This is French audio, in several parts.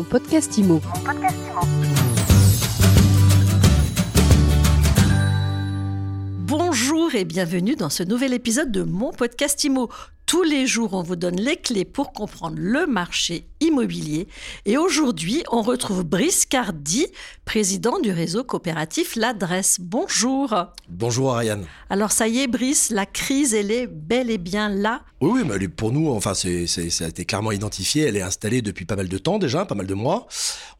Mon podcast IMO. Bonjour et bienvenue dans ce nouvel épisode de mon podcast IMO. Tous les jours, on vous donne les clés pour comprendre le marché immobilier. Et aujourd'hui, on retrouve Brice Cardi, président du réseau coopératif L'Adresse. Bonjour. Bonjour Ariane. Alors ça y est, Brice, la crise, elle est bel et bien là. Oui, oui, mais elle est pour nous, enfin, c'est, c'est- ça a été clairement identifié. Elle est installée depuis pas mal de temps déjà, pas mal de mois.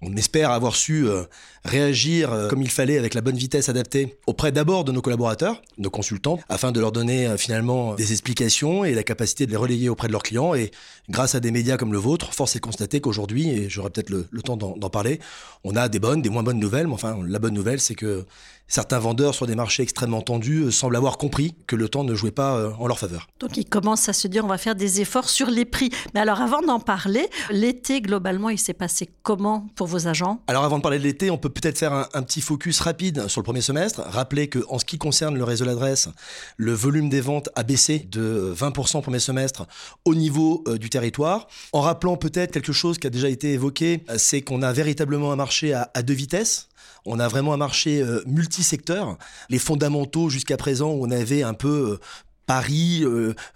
On espère avoir su euh, réagir euh, comme il fallait avec la bonne vitesse adaptée auprès d'abord de nos collaborateurs, nos consultants, afin de leur donner euh, finalement des explications et la capacité de les relayer auprès de leurs clients. Et grâce à des médias comme le vôtre, force est de constater qu'aujourd'hui, et j'aurai peut-être le, le temps d'en, d'en parler, on a des bonnes, des moins bonnes nouvelles. Mais enfin, la bonne nouvelle, c'est que certains vendeurs sur des marchés extrêmement tendus euh, semblent avoir compris que le temps ne jouait pas euh, en leur faveur. Donc ils commencent à se dire on va faire des efforts sur les prix. Mais alors avant d'en parler, l'été globalement il s'est passé comment pour vos agents? Alors avant de parler de l'été, on peut peut-être faire un, un petit focus rapide sur le premier semestre. Rappeler que en ce qui concerne le réseau l'adresse, le volume des ventes a baissé de 20% au premier semestre au niveau euh, du territoire. En rappelant peut-être quelque chose qui a déjà été évoqué, euh, c'est qu'on a véritablement un marché à, deux vitesses. On a vraiment un marché euh, multisecteur. Les fondamentaux jusqu'à présent, on avait un peu euh, Paris,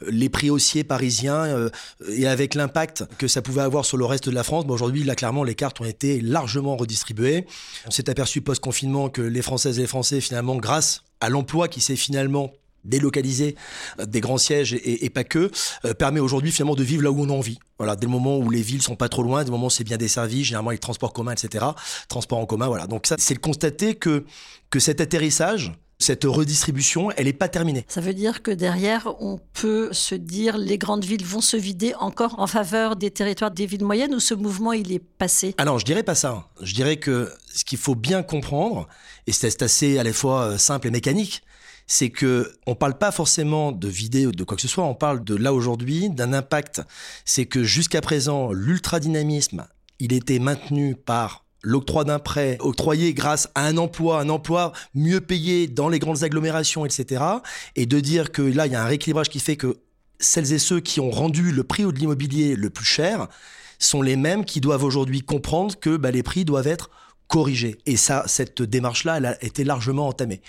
les prix haussiers parisiens, et avec l'impact que ça pouvait avoir sur le reste de la France, bon, aujourd'hui, là, clairement, les cartes ont été largement redistribuées. On s'est aperçu post-confinement que les Françaises et les Français, finalement, grâce à l'emploi qui s'est finalement délocalisé euh, des grands sièges et, et pas que, euh, permet aujourd'hui finalement de vivre là où on a envie. Voilà, dès le moment où les villes sont pas trop loin, dès le moment où c'est bien desservi, généralement les transports communs, etc. Transports en commun, voilà. Donc ça, c'est de constater que, que cet atterrissage, cette redistribution, elle n'est pas terminée. Ça veut dire que derrière, on peut se dire les grandes villes vont se vider encore en faveur des territoires des villes moyennes ou ce mouvement il est passé? Ah non, je dirais pas ça. Je dirais que ce qu'il faut bien comprendre, et c'est assez à la fois euh, simple et mécanique, c'est que on parle pas forcément de vider ou de quoi que ce soit, on parle de là aujourd'hui, d'un impact. C'est que jusqu'à présent, l'ultradynamisme, il était maintenu par l'octroi d'un prêt octroyé grâce à un emploi, un emploi mieux payé dans les grandes agglomérations, etc. Et de dire que là, il y a un rééquilibrage qui fait que celles et ceux qui ont rendu le prix de l'immobilier le plus cher sont les mêmes qui doivent aujourd'hui comprendre que bah, les prix doivent être corrigés. Et ça, cette démarche-là, elle a été largement entamée.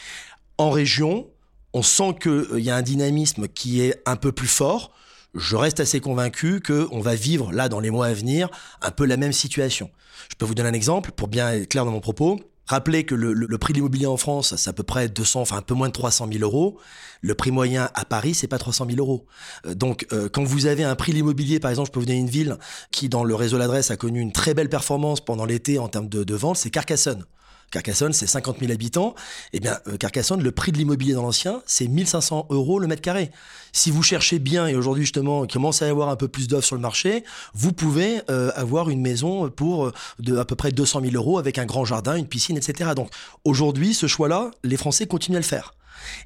En région, on sent qu'il y a un dynamisme qui est un peu plus fort. Je reste assez convaincu qu'on va vivre là dans les mois à venir un peu la même situation. Je peux vous donner un exemple pour bien être clair dans mon propos. Rappelez que le prix de l'immobilier en France, c'est à peu près 200, enfin un peu moins de 300 000 euros. Le prix moyen à Paris, c'est pas 300 000 euros. Euh, Donc, euh, quand vous avez un prix de l'immobilier, par exemple, je peux vous donner une ville qui, dans le réseau l'adresse, a connu une très belle performance pendant l'été en termes de, de vente, c'est Carcassonne. Carcassonne, c'est 50 000 habitants. Eh bien, euh, Carcassonne, le prix de l'immobilier dans l'ancien, c'est 1500 euros le mètre carré. Si vous cherchez bien, et aujourd'hui justement, il commence à y avoir un peu plus d'offres sur le marché, vous pouvez euh, avoir une maison pour euh, de à peu près 200 000 euros avec un grand jardin, une piscine, etc. Donc aujourd'hui, ce choix-là, les Français continuent à le faire.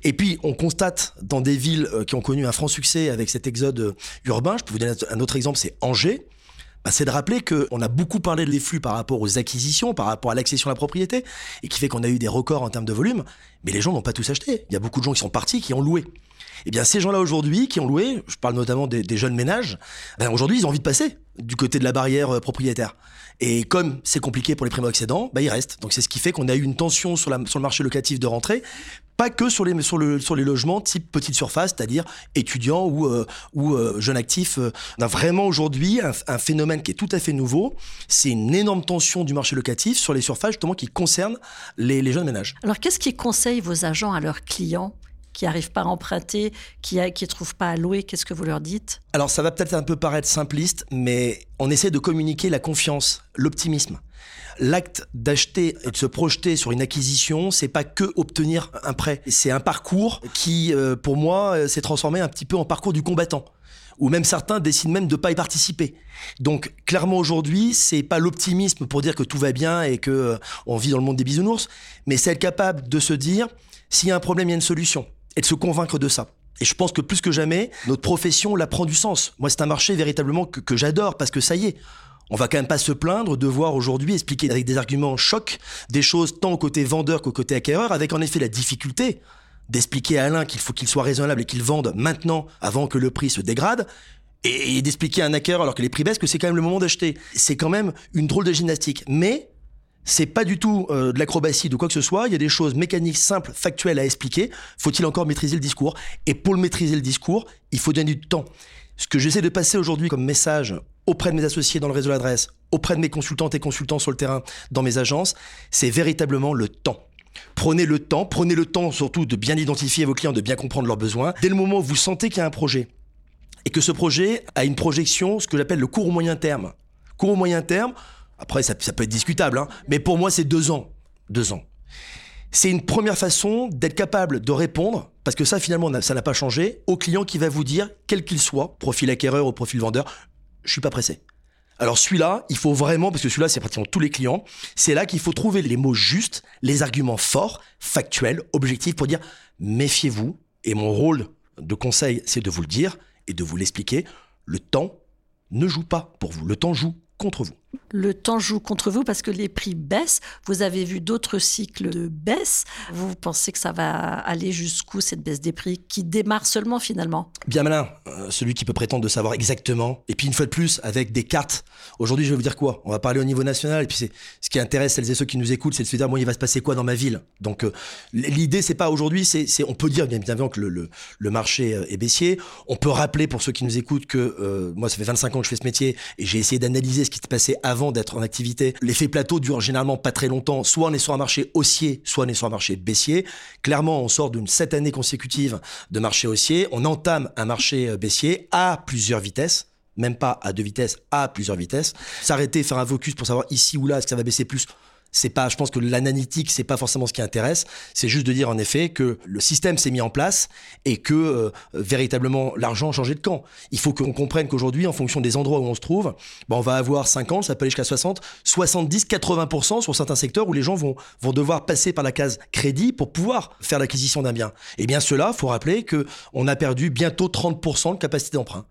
Et puis, on constate dans des villes qui ont connu un franc succès avec cet exode urbain, je peux vous donner un autre exemple, c'est Angers. Bah, c'est de rappeler qu'on a beaucoup parlé des flux par rapport aux acquisitions, par rapport à l'accession à la propriété, et qui fait qu'on a eu des records en termes de volume, mais les gens n'ont pas tous acheté. Il y a beaucoup de gens qui sont partis, qui ont loué. Eh bien, ces gens-là aujourd'hui, qui ont loué, je parle notamment des, jeunes ménages, ben aujourd'hui, ils ont envie de passer du côté de la barrière euh, propriétaire. Et comme c'est compliqué pour les primo-accédants, bah, ils restent. Donc c'est ce qui fait qu'on a eu une tension sur, le marché locatif de rentrée, pas que sur les, logements type petite surface, c'est-à-dire étudiants ou, euh, euh, jeunes actifs. On a vraiment aujourd'hui un, un phénomène qui est tout à fait nouveau. C'est une énorme tension du marché locatif sur les surfaces justement qui concernent les, les jeunes ménages. Alors qu'est-ce qui conseille vos agents à leurs clients? Qui n'arrivent pas à emprunter, qui ne trouvent pas à louer Qu'est-ce que vous leur dites? Alors ça va peut-être un peu paraître simpliste, mais on essaie de communiquer la confiance, l'optimisme. L'acte d'acheter et de se projeter sur une acquisition, c'est pas que obtenir un prêt. C'est un parcours qui, euh, pour moi, euh, s'est transformé un petit peu en parcours du combattant. Ou même certains décident même de pas y participer. Donc clairement aujourd'hui, c'est pas l'optimisme pour dire que tout va bien et que euh, on vit dans le monde des bisounours, mais c'est être capable de se dire s'il y a un problème, il y a une solution et de se convaincre de ça. Et je pense que plus que jamais, notre profession, la prend du sens. Moi, c'est un marché véritablement que, j'adore parce que ça y est, on va quand même pas se plaindre de voir aujourd'hui expliquer avec des arguments chocs des choses tant au côté vendeur qu'au côté acquéreur, avec en effet la difficulté d'expliquer à Alain qu'il faut qu'il soit raisonnable et qu'il vende maintenant avant que le prix se dégrade. et, d'expliquer à un hacker alors que les prix baissent que c'est quand même le moment d'acheter. C'est quand même une drôle de gymnastique. Mais c'est pas du tout euh, de l'acrobatie de quoi que ce soit. Il y a des choses mécaniques simples, factuelles à expliquer. Faut-il encore maîtriser le discours? Et pour le maîtriser le discours, il faut donner du temps. Ce que j'essaie de passer aujourd'hui comme message auprès de mes associés dans le réseau d'adresse, auprès de mes consultantes et consultants sur le terrain dans mes agences, c'est véritablement le temps. Prenez le temps, prenez le temps surtout de bien identifier vos clients, de bien comprendre leurs besoins. Dès le moment où vous sentez qu'il y a un projet et que ce projet a une projection, ce que j'appelle le court ou moyen terme. Court ou moyen terme, après ça, peut être discutable, hein, mais pour moi c'est deux ans. Deux ans. C'est une première façon d'être capable de répondre, parce que ça finalement ça n'a pas changé, au client qui va vous dire, quel qu'il soit, profil acquéreur ou profil vendeur, je suis pas pressé. Alors celui-là, il faut vraiment, parce que celui-là, c'est pratiquement tous les clients, c'est là qu'il faut trouver les mots justes, les arguments forts, factuels, objectifs pour dire méfiez-vous. Et mon rôle de conseil, c'est de vous le dire et de vous l'expliquer. Le temps ne joue pas pour vous. Le temps joue contre vous le temps joue contre vous parce que les prix baissent. Vous avez vu d'autres cycles de baisse. Vous pensez que ça va aller jusqu'où cette baisse des prix qui démarre seulement finalement? Bien malin, euh, celui qui peut prétendre de savoir exactement. Et puis une fois de plus, avec des cartes. Aujourd'hui, je vais vous dire quoi? On va parler au niveau national. Et puis c'est ce qui intéresse celles et ceux qui nous écoutent, c'est de se dire, bon, il va se passer quoi dans ma ville? Donc euh, l'idée, c'est pas aujourd'hui, c'est on peut dire bien évidemment que le, marché euh, est baissier. On peut rappeler pour ceux qui nous écoutent que moi, ça fait 25 ans que je fais ce métier et j'ai essayé d'analyser ce qui s'est passé avant d'être en activité. L'effet plateau dure généralement pas très longtemps. Soit on est sur un marché haussier, soit on est sur un marché baissier. Clairement, on sort d'une sept années consécutives de marché haussier. On entame un marché euh, baissier à plusieurs vitesses même pas à deux vitesses, à plusieurs vitesses. S'arrêter, faire un focus pour savoir ici ou là, est-ce que ça va baisser plus c'est pas, je pense que l'analytique, c'est pas forcément ce qui intéresse. C'est juste de dire en effet que le système s'est mis en place et que euh, véritablement l'argent a changé de camp. Il faut qu'on comprenne qu'aujourd'hui, en fonction des endroits où on se trouve, ben, on va avoir 50, ça peut aller jusqu'à 60, 70, 80% sur certains secteurs où les gens vont, vont devoir passer par la case crédit pour pouvoir faire l'acquisition d'un bien. Et bien cela, faut rappeler que on a perdu bientôt 30% de capacité d'emprunt.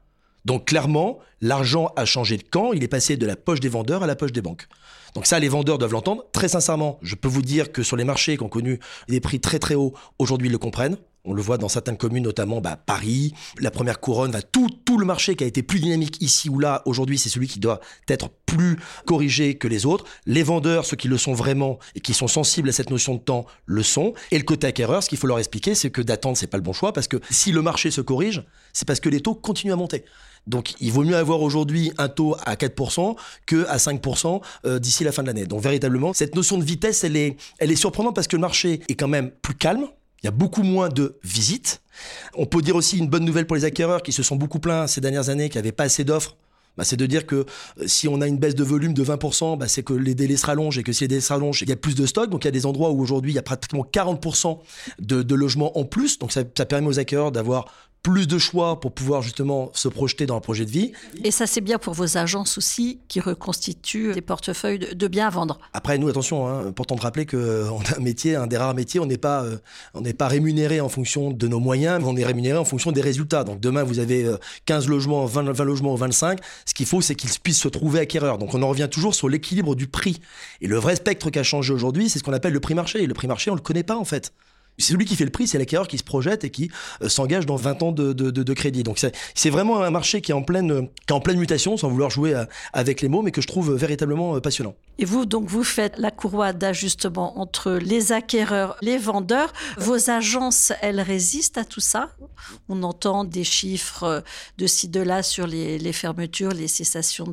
Donc clairement, l'argent a changé de camp, il est passé de la poche des vendeurs à la poche des banques. Donc ça, les vendeurs doivent l'entendre. Très sincèrement, je peux vous dire que sur les marchés qui ont connu des prix très très hauts, aujourd'hui ils le comprennent. On le voit dans certaines communes, notamment bah, Paris, la première couronne, va tout, tout le marché qui a été plus dynamique ici ou là, aujourd'hui, c'est celui qui doit être plus corrigé que les autres. Les vendeurs, ceux qui le sont vraiment et qui sont sensibles à cette notion de temps, le sont. Et le côté acquéreur, ce qu'il faut leur expliquer, c'est que d'attendre, c'est pas le bon choix, parce que si le marché se corrige, c'est parce que les taux continuent à monter. Donc il vaut mieux avoir aujourd'hui un taux à 4% que à 5% euh, d'ici la fin de l'année. Donc véritablement, cette notion de vitesse, elle est, elle est surprenante parce que le marché est quand même plus calme. Il y a beaucoup moins de visites. On peut dire aussi une bonne nouvelle pour les acquéreurs qui se sont beaucoup plaints ces dernières années, qui n'avaient pas assez d'offres. Bah, c'est de dire que euh, si on a une baisse de volume de 20%, bah, c'est que les délais se rallongent et que si les délais se rallongent, il y a plus de stock. Donc il y a des endroits où aujourd'hui il y a pratiquement 40% de, logements en plus. Donc ça, ça permet aux acquéreurs d'avoir plus de choix pour pouvoir justement se projeter dans un projet de vie. Et ça, c'est bien pour vos agences aussi qui reconstituent des portefeuilles de, biens à vendre. Après, nous, attention, hein, important de rappeler qu'on euh, a un métier, un des rares métiers, on n'est pas, euh, on n'est pas rémunéré en fonction de nos moyens, mais on est rémunéré en fonction des résultats. Donc demain, vous avez 15 euh, logements, 20, 20 logements ou 25. Ce qu'il faut, c'est qu'ils puissent se trouver acquéreurs. Donc on en revient toujours sur l'équilibre du prix. Et le vrai spectre qui a changé aujourd'hui, c'est ce qu'on appelle le prix marché. Et le prix marché, on ne le connaît pas en fait. C'est lui qui fait le prix, c'est l'acquéreur qui se projette et qui euh, s'engage dans 20 ans de, de, de, crédit. Donc c'est vraiment un marché qui est en pleine, qui est en pleine mutation, sans vouloir jouer euh, avec les mots, mais que je trouve véritablement euh, passionnant. Et vous, donc, vous faites la courroie d'ajustement entre les acquéreurs, les vendeurs. Vos agences, elles résistent à tout ça? On entend des chiffres de ci, de là sur les, les fermetures, les cessations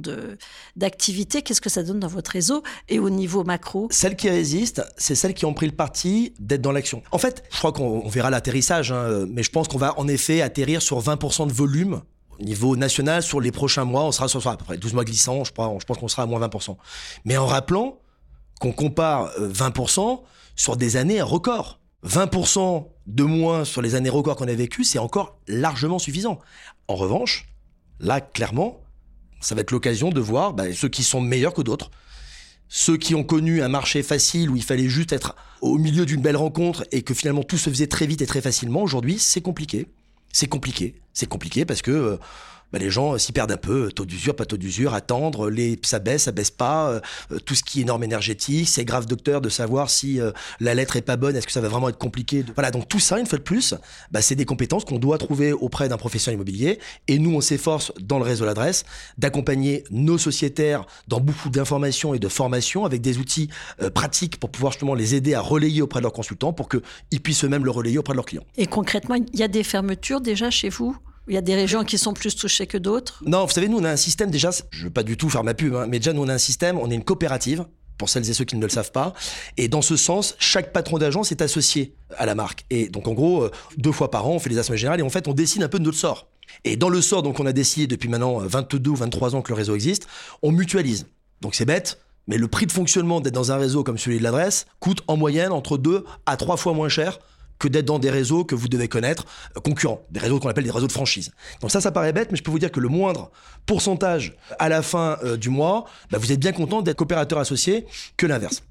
d'activité. Qu'est-ce que ça donne dans votre réseau et au niveau macro? Celles qui résistent, c'est celles qui ont pris le parti d'être dans l'action. En fait, je crois qu'on verra l'atterrissage, hein, mais je pense qu'on va en effet atterrir sur 20% de volume au niveau national sur les prochains mois. On sera sur à peu près 12 mois glissants, je, pense qu'on sera à moins 20%. Mais en rappelant qu'on compare 20% euh, sur des années records. 20% de moins sur les années records qu'on a vécues, c'est encore largement suffisant. En revanche, là, clairement, ça va être l'occasion de voir bah, ceux qui sont meilleurs que d'autres. Ceux qui ont connu un marché facile où il fallait juste être au milieu d'une belle rencontre et que finalement tout se faisait très vite et très facilement, aujourd'hui, c'est compliqué. C'est compliqué. C'est compliqué parce que bah, les gens s'y perdent un peu. Taux d'usure, pas taux d'usure, attendre, les, ça baisse, ça baisse pas. Euh, tout ce qui est norme énergétique, c'est grave docteur de savoir si euh, la lettre est pas bonne, est-ce que ça va vraiment être compliqué. Voilà, donc tout ça, une fois de plus, bah, c'est des compétences qu'on doit trouver auprès d'un professionnel immobilier. Et nous, on s'efforce dans le réseau l'adresse d'accompagner nos sociétaires dans beaucoup d'informations et de formations avec des outils euh, pratiques pour pouvoir justement les aider à relayer auprès de leurs consultants pour qu'ils puissent eux-mêmes le relayer auprès de leurs clients. Et concrètement, il y a des fermetures déjà chez vous? Il y a des régions qui sont plus touchées que d'autres? Non, vous savez, nous, on a un système déjà, je ne veux pas du tout faire ma pub, hein, mais déjà, nous, on a un système, on est une coopérative, pour celles et ceux qui ne le savent pas. Et dans ce sens, chaque patron d'agence est associé à la marque. Et donc, en gros, euh, deux fois par an, on fait les assemblées générales et en fait, on décide un peu de notre sort. Et dans le sort, donc, on a décidé depuis maintenant 22 ou 23 ans que le réseau existe, on mutualise. Donc, c'est bête, mais le prix de fonctionnement d'être dans un réseau comme celui de l'adresse coûte en moyenne entre 2 à 3 fois moins cher que d'être dans des réseaux que vous devez connaître, euh, concurrents, des réseaux qu'on appelle des réseaux de franchise. Donc ça, ça paraît bête, mais je peux vous dire que le moindre pourcentage à la fin euh, du mois, bah, vous êtes bien content d'être coopérateur associé que l'inverse.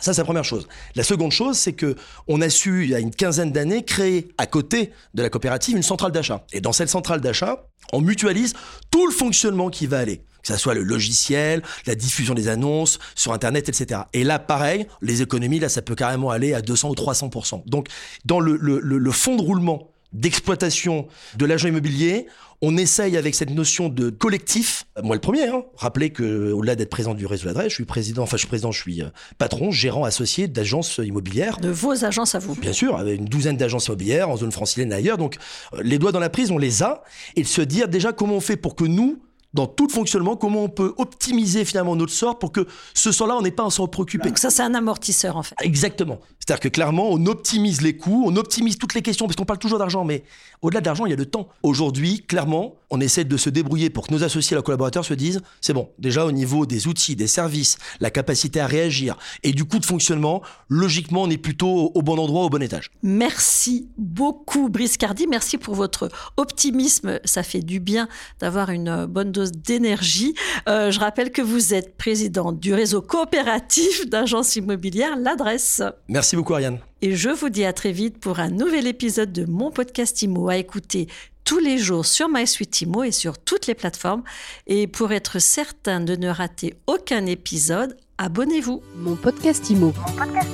Ça, c'est la première chose. La seconde chose, c'est que on a su, il y a une quinzaine d'années, créer à côté de la coopérative une centrale d'achat. Et dans cette centrale d'achat, on mutualise tout le fonctionnement qui va aller que ce soit le logiciel, la diffusion des annonces sur Internet, etc. Et là, pareil, les économies, là, ça peut carrément aller à 200 ou 300 Donc, dans le, le, le fond de roulement d'exploitation de l'agent immobilier, on essaye avec cette notion de collectif, moi le premier, hein, rappeler que au-delà d'être président du réseau d'adresse, je suis président, enfin je suis président, je suis euh, patron, gérant associé d'agences immobilières. De vos agences à vous Bien sûr, avec une douzaine d'agences immobilières en zone francilienne et ailleurs. Donc euh, les doigts dans la prise, on les a. Et de se dire déjà comment on fait pour que nous, dans tout le fonctionnement, comment on peut optimiser finalement notre sort pour que ce sort-là, on n'ait pas à s'en préoccuper. Donc ça, c'est un amortisseur en fait. Exactement. C'est-à-dire que clairement, on optimise les coûts, on optimise toutes les questions, parce qu'on parle toujours d'argent, mais au-delà de l'argent, il y a le temps. Aujourd'hui, clairement, on essaie de se débrouiller pour que nos associés, nos collaborateurs se disent, c'est bon, déjà au niveau des outils, des services, la capacité à réagir et du coût de fonctionnement, logiquement, on est plutôt au bon endroit, au bon étage. Merci beaucoup, Brice Cardi. Merci pour votre optimisme. Ça fait du bien d'avoir une bonne dose d'énergie. Euh, je rappelle que vous êtes président du réseau coopératif d'agences immobilières, l'adresse. Merci beaucoup, Ariane. Et je vous dis à très vite pour un nouvel épisode de mon podcast IMO à écouter tous les jours sur MySuite IMO et sur toutes les plateformes. Et pour être certain de ne rater aucun épisode, abonnez-vous. Mon podcast IMO. Mon podcast